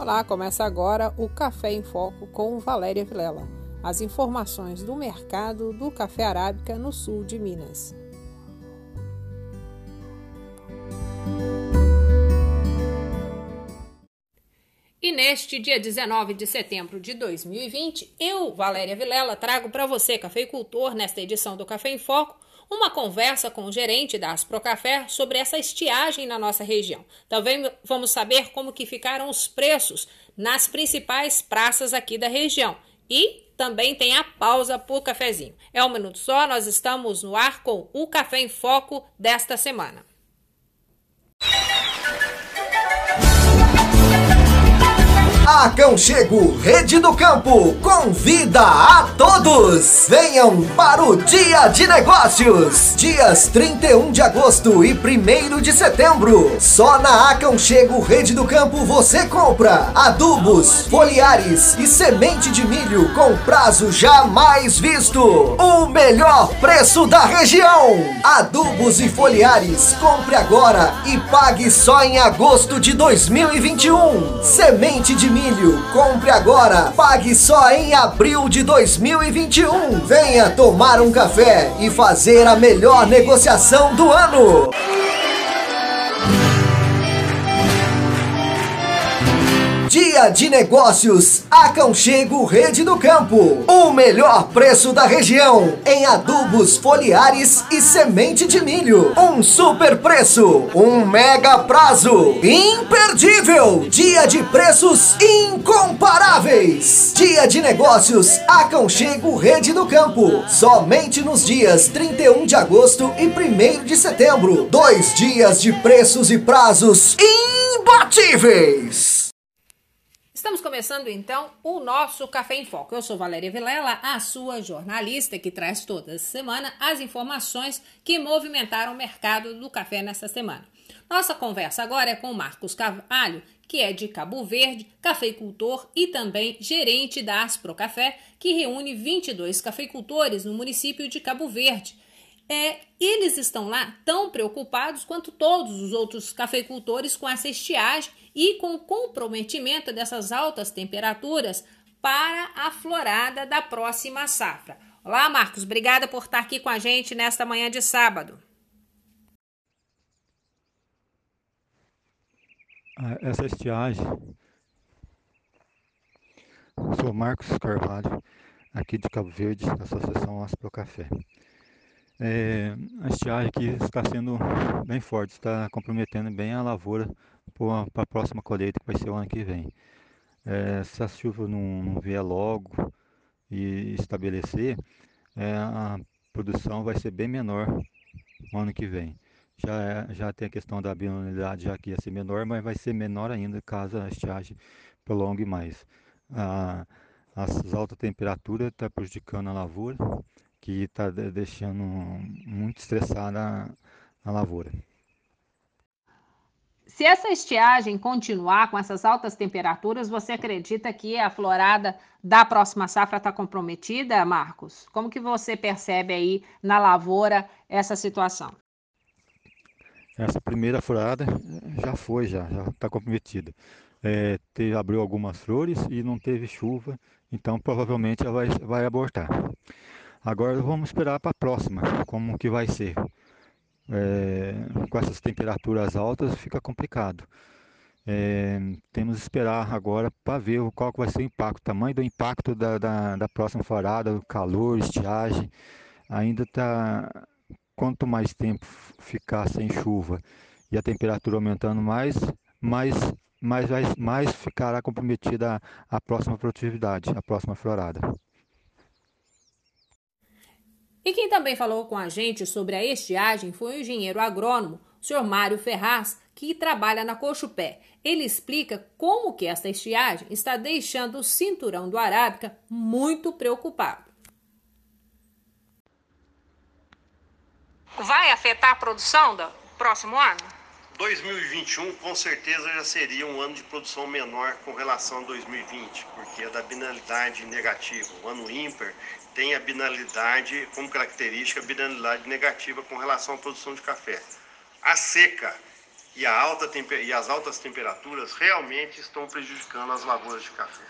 Olá, começa agora o Café em Foco com Valéria Vilela. As informações do mercado do café arábica no sul de Minas. E neste dia 19 de setembro de 2020, eu, Valéria Vilela, trago para você, cafeicultor, nesta edição do Café em Foco, uma conversa com o gerente da Asprocafé sobre essa estiagem na nossa região. Também vamos saber como que ficaram os preços nas principais praças aqui da região. E também tem a pausa por cafezinho. É um minuto só, nós estamos no ar com o Café em Foco desta semana. Aconchego Rede do Campo convida a todos! Venham para o Dia de Negócios! Dias 31 de agosto e 1 de setembro. Só na Aconchego Rede do Campo você compra adubos, foliares e semente de milho com prazo jamais visto. O melhor preço da região! Adubos e foliares, compre agora e pague só em agosto de 2021. Semente de milho milho. Compre agora, pague só em abril de 2021. Venha tomar um café e fazer a melhor negociação do ano. Dia de Negócios, Aconchego Rede do Campo. O melhor preço da região em adubos foliares e semente de milho. Um super preço, um mega prazo. Imperdível! Dia de preços incomparáveis. Dia de Negócios, Aconchego Rede do Campo. Somente nos dias 31 de agosto e 1 de setembro. Dois dias de preços e prazos imbatíveis. Estamos começando então o nosso Café em Foco. Eu sou Valéria Vilela, a sua jornalista que traz toda semana as informações que movimentaram o mercado do café nesta semana. Nossa conversa agora é com Marcos Carvalho, que é de Cabo Verde, cafeicultor e também gerente da Aspro Café, que reúne 22 cafeicultores no município de Cabo Verde. É, eles estão lá tão preocupados quanto todos os outros cafeicultores com essa estiagem e com o comprometimento dessas altas temperaturas para a florada da próxima safra. Olá, Marcos, obrigada por estar aqui com a gente nesta manhã de sábado. Ah, essa estiagem, sou Marcos Carvalho, aqui de Cabo Verde, da Associação Aspro Café. É, a estiagem aqui está sendo bem forte, está comprometendo bem a lavoura para a próxima colheita, que vai ser o ano que vem. É, se a chuva não, não vier logo e estabelecer, é, a produção vai ser bem menor no ano que vem. Já, é, já tem a questão da bienalidade, já que ia ser menor, mas vai ser menor ainda caso a estiagem prolongue mais. A, as altas temperaturas estão tá prejudicando a lavoura, que está deixando muito estressada a, a lavoura. Se essa estiagem continuar com essas altas temperaturas, você acredita que a florada da próxima safra está comprometida, Marcos? Como que você percebe aí na lavoura essa situação? Essa primeira florada já foi, já está comprometida. É, teve, abriu algumas flores e não teve chuva, então provavelmente ela vai, vai abortar. Agora vamos esperar para a próxima, como que vai ser é, com essas temperaturas altas fica complicado. É, temos que esperar agora para ver qual vai ser o impacto, o tamanho do impacto da, da, da próxima farada, o calor, estiagem. Ainda está. Quanto mais tempo ficar sem chuva e a temperatura aumentando mais, mais, mais, mais ficará comprometida a, a próxima produtividade, a próxima florada. E quem também falou com a gente sobre a estiagem foi o engenheiro agrônomo, o senhor Mário Ferraz, que trabalha na Cochupé. Ele explica como que esta estiagem está deixando o cinturão do Arábica muito preocupado. Vai afetar a produção do próximo ano? 2021 com certeza já seria um ano de produção menor com relação a 2020, porque é da binalidade negativa. O ano ímpar tem a binalidade como característica, a binalidade negativa com relação à produção de café. A seca e, alta, e as altas temperaturas realmente estão prejudicando as lavouras de café.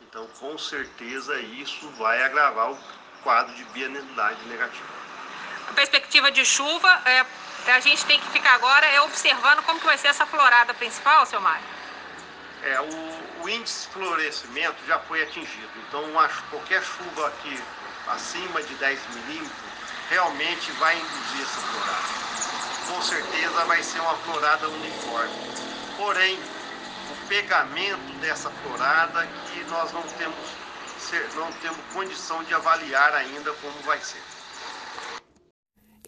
Então, com certeza, isso vai agravar o quadro de bienalidade negativa. A perspectiva de chuva, é, a gente tem que ficar agora é observando como que vai ser essa florada principal, seu Mário. É, o, o índice de florescimento já foi atingido. Então, uma, qualquer chuva aqui acima de 10 milímetros realmente vai induzir essa florada. Com certeza vai ser uma florada uniforme. Porém, o pegamento dessa florada que nós não temos, não temos condição de avaliar ainda como vai ser.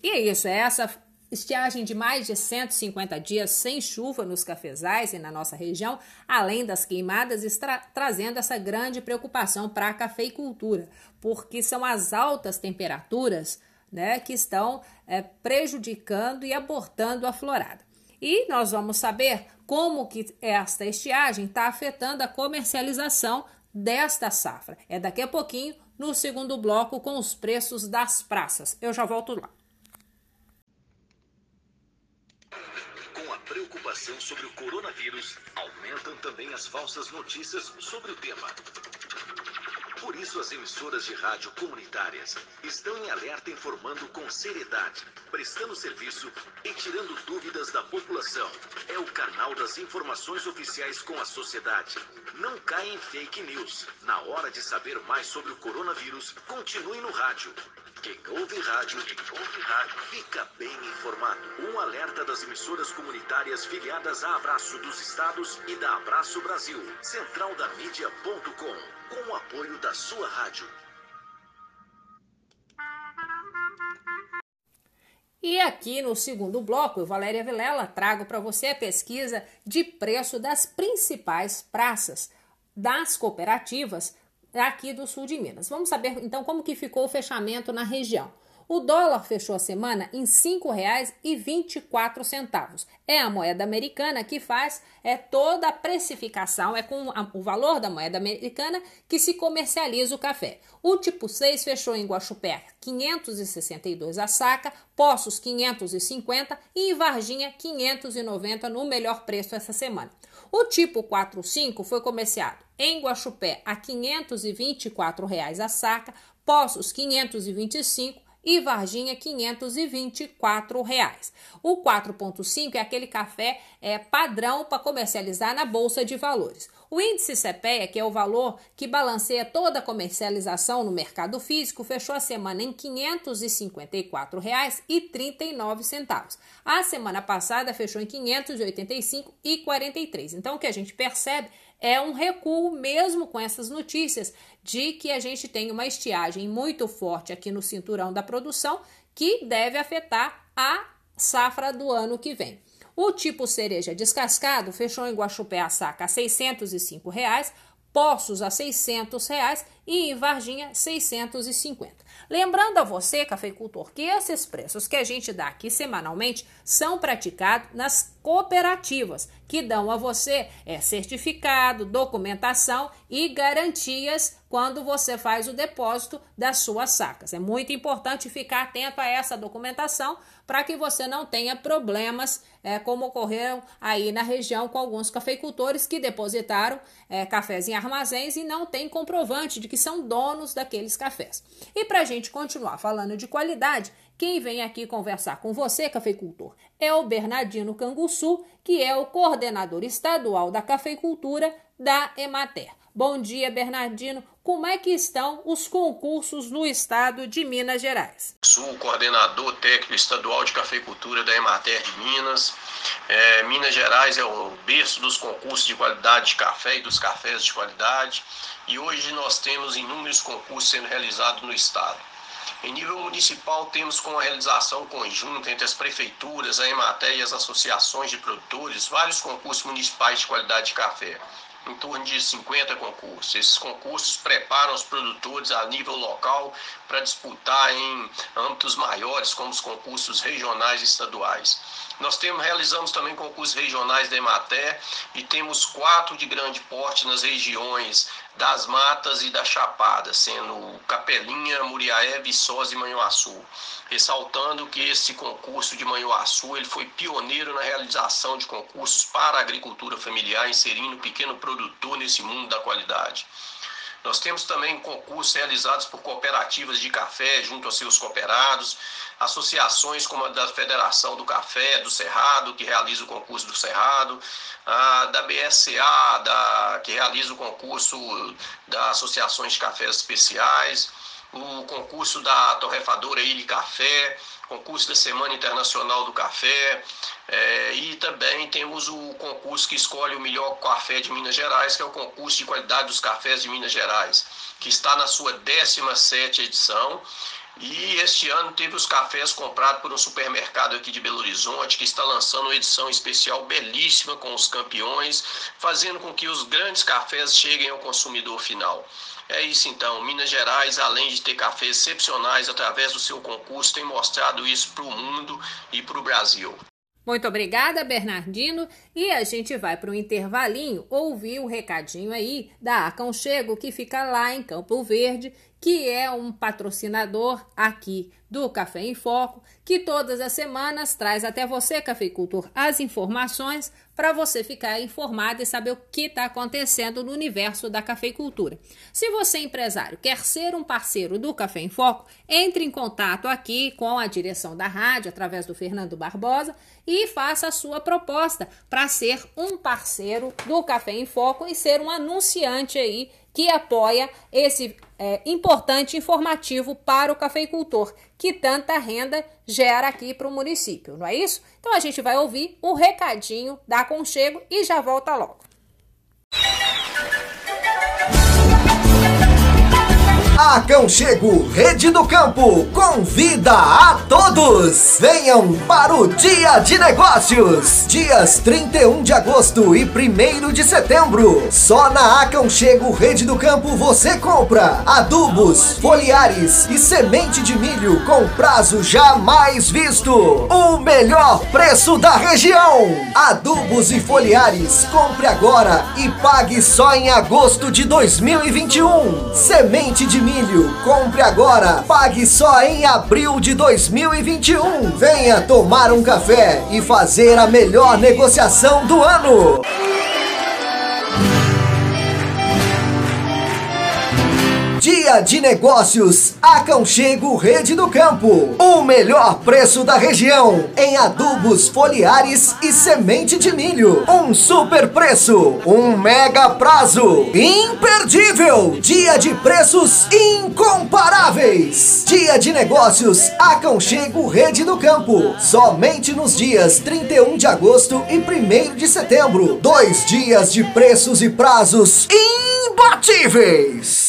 E é isso, é essa estiagem de mais de 150 dias sem chuva nos cafezais e na nossa região, além das queimadas, está trazendo essa grande preocupação para a cafeicultura, porque são as altas temperaturas né, que estão é, prejudicando e abortando a florada. E nós vamos saber como que esta estiagem está afetando a comercialização desta safra. É daqui a pouquinho, no segundo bloco, com os preços das praças. Eu já volto lá. Com a preocupação sobre o coronavírus, aumentam também as falsas notícias sobre o tema. Por isso, as emissoras de rádio comunitárias estão em alerta informando com seriedade, prestando serviço e tirando dúvidas da população. É o canal das informações oficiais com a sociedade. Não caia em fake news. Na hora de saber mais sobre o coronavírus, continue no rádio. Quem ouve rádio, quem ouve rádio, fica bem informado. Um alerta das emissoras comunitárias filiadas a Abraço dos Estados e da Abraço Brasil. Centraldamídia.com com o apoio da sua rádio. E aqui no segundo bloco, Valéria Vilela, trago para você a pesquisa de preço das principais praças das cooperativas aqui do sul de Minas. Vamos saber então como que ficou o fechamento na região. O dólar fechou a semana em R$ 5,24. É a moeda americana que faz é toda a precificação, é com o valor da moeda americana que se comercializa o café. O tipo 6 fechou em Guaxupé 562 a saca, Poços 550 e em Varginha 590 no melhor preço essa semana. O tipo 45 foi comerciado em Guaxupé a 524 reais a saca, Poços 525 e Varginha 524 reais. O 4.5 é aquele café é, padrão para comercializar na Bolsa de Valores. O índice CPEA, que é o valor que balanceia toda a comercialização no mercado físico, fechou a semana em R$ 554,39. A semana passada fechou em R$ 585,43. Então, o que a gente percebe é um recuo mesmo com essas notícias de que a gente tem uma estiagem muito forte aqui no cinturão da produção que deve afetar a safra do ano que vem. O tipo cereja descascado fechou em Guaxupé a saca a 605 reais, Poços a 600 reais, e em Varginha R$ 650. Lembrando a você, cafeicultor, que esses preços que a gente dá aqui semanalmente são praticados nas cooperativas, que dão a você é, certificado, documentação e garantias quando você faz o depósito das suas sacas. É muito importante ficar atento a essa documentação para que você não tenha problemas é, como ocorreram aí na região com alguns cafeicultores que depositaram é, cafés em armazéns e não tem comprovante de que são donos daqueles cafés. E para a gente continuar falando de qualidade, quem vem aqui conversar com você, cafeicultor, é o Bernardino Canguçu, que é o coordenador estadual da cafeicultura da Emater. Bom dia, Bernardino. Como é que estão os concursos no estado de Minas Gerais? Sou o coordenador técnico estadual de cafeicultura da Emater de Minas. É, Minas Gerais é o berço dos concursos de qualidade de café e dos cafés de qualidade. E hoje nós temos inúmeros concursos sendo realizados no estado. Em nível municipal, temos com a realização conjunta entre as prefeituras, a Emater e as associações de produtores, vários concursos municipais de qualidade de café. em torno de 50 concursos. Esses concursos preparam os produtores a nível local para disputar em âmbitos maiores, como os concursos regionais e estaduais. Nós temos, realizamos também concursos regionais da Emater e temos quatro de grande porte nas regiões das Matas e da Chapada, sendo Capelinha, Muriaé, Viçosa e Manhuaçu. Ressaltando que esse concurso de Manhuaçu ele foi pioneiro na realização de concursos para a agricultura familiar, inserindo o pequeno produtor nesse mundo da qualidade. Nós temos também concursos realizados por cooperativas de café junto aos seus cooperados, associações como a da Federação do Café, do Cerrado, que realiza o concurso do Cerrado, a da BSA, da, que realiza o concurso das associações de cafés especiais, o concurso da torrefadora Ilha Café, concurso da Semana Internacional do Café, é, e também temos o concurso que escolhe o melhor café de Minas Gerais, que é o concurso de qualidade dos cafés de Minas Gerais, que está na sua 17 edição. E este ano teve os cafés comprados por um supermercado aqui de Belo Horizonte, que está lançando uma edição especial belíssima com os campeões, fazendo com que os grandes cafés cheguem ao consumidor final. É isso então. Minas Gerais, além de ter cafés excepcionais através do seu concurso, tem mostrado isso para o mundo e para o Brasil. Muito obrigada, Bernardino. E a gente vai para um intervalinho ouvir o recadinho aí da Aconchego, que fica lá em Campo Verde, que é um patrocinador aqui do Café em Foco, que todas as semanas traz até você, cafeicultor, as informações para você ficar informado e saber o que está acontecendo no universo da cafeicultura. Se você, empresário, quer ser um parceiro do Café em Foco, entre em contato aqui com a direção da rádio, através do Fernando Barbosa, e faça a sua proposta para ser um parceiro do Café em Foco e ser um anunciante aí que apoia esse é, importante informativo para o cafeicultor, que tanta renda gera aqui para o município, não é isso? Então a gente vai ouvir o recadinho da Conchego e já volta logo. Aconchego Rede do Campo convida a todos! Venham para o Dia de Negócios! Dias 31 de agosto e 1 de setembro. Só na Aconchego Rede do Campo você compra adubos, foliares e semente de milho com prazo jamais visto. O melhor preço da região. Adubos e foliares, compre agora e pague só em agosto de 2021. Semente de milho. Compre agora, pague só em abril de 2021. Venha tomar um café e fazer a melhor negociação do ano. De Negócios, Aconchego Rede do Campo. O melhor preço da região em adubos foliares e semente de milho. Um super preço, um mega prazo. Imperdível! Dia de preços incomparáveis. Dia de Negócios, Aconchego Rede do Campo. Somente nos dias 31 de agosto e 1 de setembro. Dois dias de preços e prazos imbatíveis.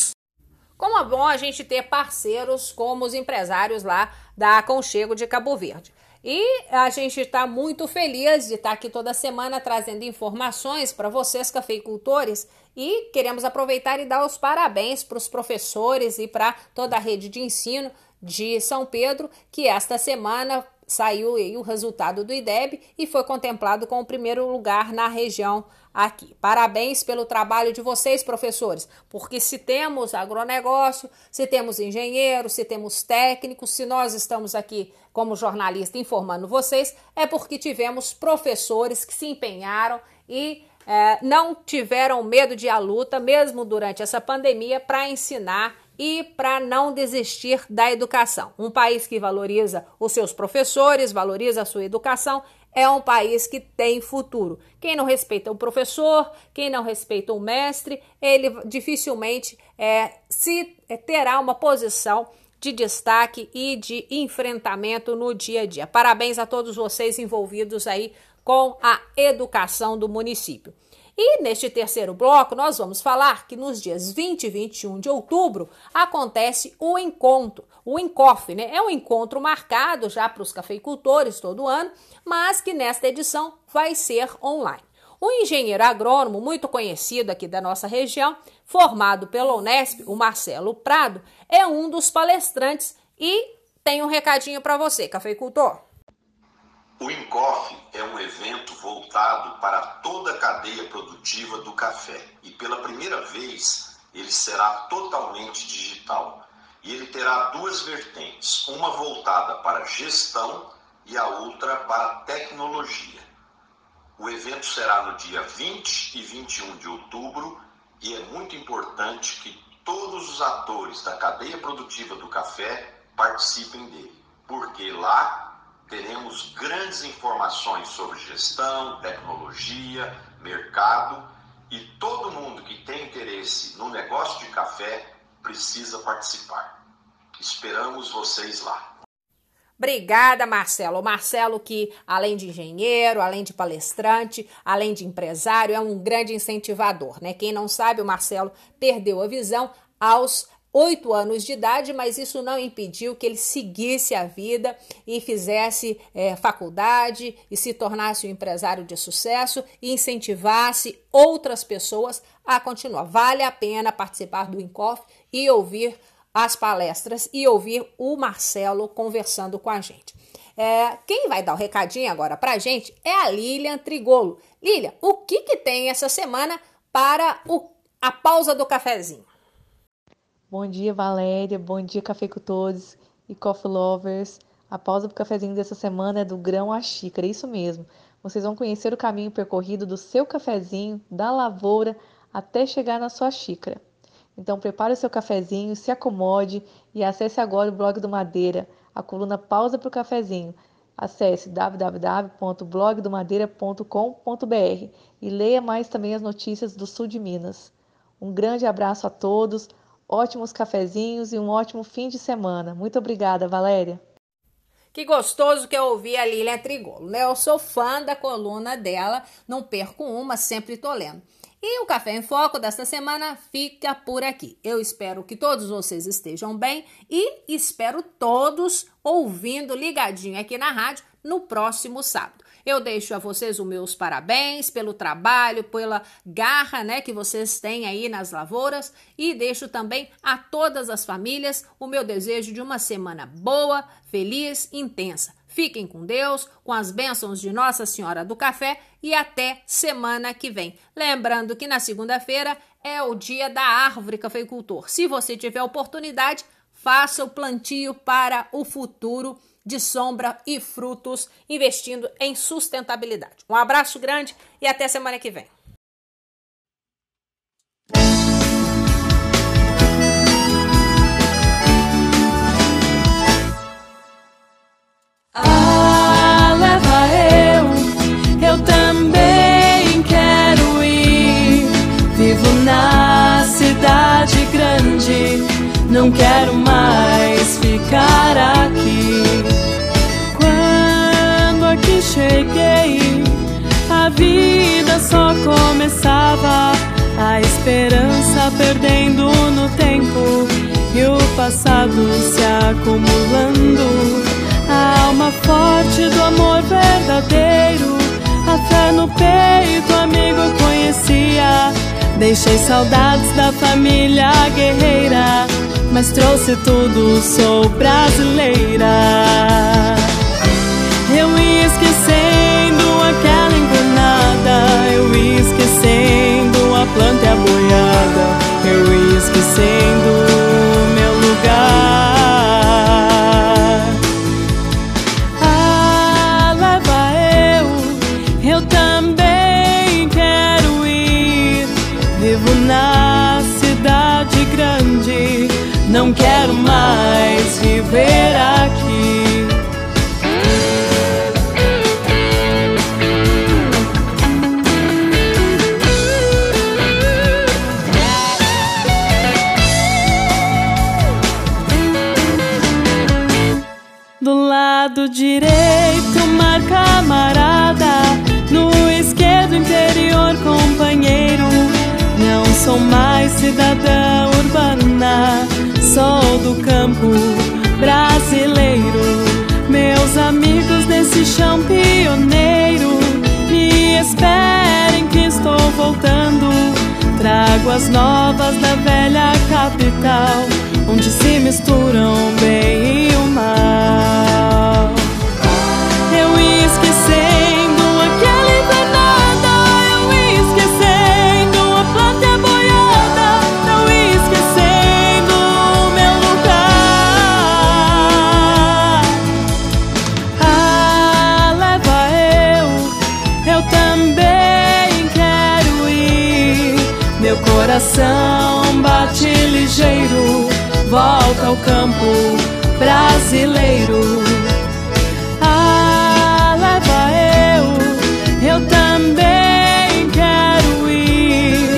Como é bom a gente ter parceiros como os empresários lá da Aconchego de Cabo Verde. E a gente está muito feliz de estar tá aqui toda semana trazendo informações para vocês, cafeicultores, e queremos aproveitar e dar os parabéns para os professores e para toda a rede de ensino de São Pedro, que esta semana saiu o resultado do IDEB e foi contemplado com o primeiro lugar na região aqui. Parabéns pelo trabalho de vocês, professores, porque se temos agronegócio, se temos engenheiros, se temos técnicos, se nós estamos aqui como jornalista informando vocês, é porque tivemos professores que se empenharam e é, não tiveram medo de a luta, mesmo durante essa pandemia, para ensinar e para não desistir da educação. Um país que valoriza os seus professores, valoriza a sua educação, é um país que tem futuro. Quem não respeita o professor, quem não respeita o mestre, ele dificilmente é, se é, terá uma posição de destaque e de enfrentamento no dia a dia. Parabéns a todos vocês envolvidos aí com a educação do município. E neste terceiro bloco, nós vamos falar que nos dias 20 e 21 de outubro acontece o encontro, o Encof, né? É um encontro marcado já para os cafeicultores todo ano, mas que nesta edição vai ser online. Um engenheiro agrônomo muito conhecido aqui da nossa região, formado pela Unesp, o Marcelo Prado, é um dos palestrantes e tem um recadinho para você, cafeicultor. O Incoff é um evento voltado para toda a cadeia produtiva do café e pela primeira vez ele será totalmente digital. E ele terá duas vertentes, uma voltada para gestão e a outra para tecnologia. O evento será no dia 20 e 21 de outubro e é muito importante que todos os atores da cadeia produtiva do café participem dele, porque lá teremos grandes informações sobre gestão, tecnologia, mercado e todo mundo que tem interesse no negócio de café precisa participar. Esperamos vocês lá. Obrigada, Marcelo. O Marcelo, que além de engenheiro, além de palestrante, além de empresário, é um grande incentivador, né? Quem não sabe, o Marcelo perdeu a visão aos oito anos de idade, mas isso não impediu que ele seguisse a vida e fizesse é, faculdade e se tornasse um empresário de sucesso e incentivasse outras pessoas a continuar. Vale a pena participar do Incof e ouvir as palestras e ouvir o Marcelo conversando com a gente. É, quem vai dar o recadinho agora para a gente é a Lilian Trigolo. Lilian, o que, que tem essa semana para o, a pausa do cafezinho? Bom dia, Valéria. Bom dia, cafeicultores e coffee lovers. A pausa do cafezinho dessa semana é do grão à xícara, isso mesmo. Vocês vão conhecer o caminho percorrido do seu cafezinho, da lavoura, até chegar na sua xícara. Então prepare o seu cafezinho, se acomode e acesse agora o blog do Madeira, a coluna Pausa para o Cafezinho. Acesse www.blogdomadeira.com.br e leia mais também as notícias do sul de Minas. Um grande abraço a todos, ótimos cafezinhos e um ótimo fim de semana. Muito obrigada, Valéria. Que gostoso que eu ouvi a Lilian Trigolo, né? Eu sou fã da coluna dela, não perco uma, sempre tô lendo. E o Café em Foco desta semana fica por aqui. Eu espero que todos vocês estejam bem e espero todos ouvindo ligadinho aqui na rádio no próximo sábado. Eu deixo a vocês os meus parabéns pelo trabalho, pela garra, né, que vocês têm aí nas lavouras e deixo também a todas as famílias o meu desejo de uma semana boa, feliz, intensa. Fiquem com Deus, com as bênçãos de Nossa Senhora do Café e até semana que vem. Lembrando que na segunda-feira é o dia da árvore cafeicultor. Se você tiver oportunidade, faça o plantio para o futuro de sombra e frutos, investindo em sustentabilidade. Um abraço grande e até semana que vem. não quero mais ficar aqui. Cheguei, a vida só começava, a esperança perdendo no tempo e o passado se acumulando. A alma forte do amor verdadeiro, a fé no peito, amigo conhecia. Deixei saudades da família guerreira mas trouxe tudo, sou brasileira. Esquecendo aquela invernada, eu esquecendo a planta e a boiada, eu esquecendo meu lugar. Ah, leva eu, eu também quero ir, vivo na cidade grande não quero mais viver aqui. Cidadã urbana sou do campo brasileiro. Meus amigos desse chão pioneiro me esperem que voltando. Trago as novas da velha capital, ao campo brasileiro. Ah, leva eu, eu também quero ir.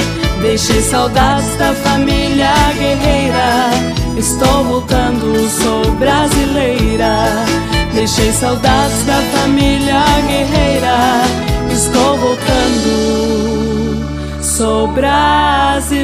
Deixei saudades da família guerreira. Estou voltando, sou brasileira. Deixei saudades da família guerreira. Estou voltando, sou brasileira.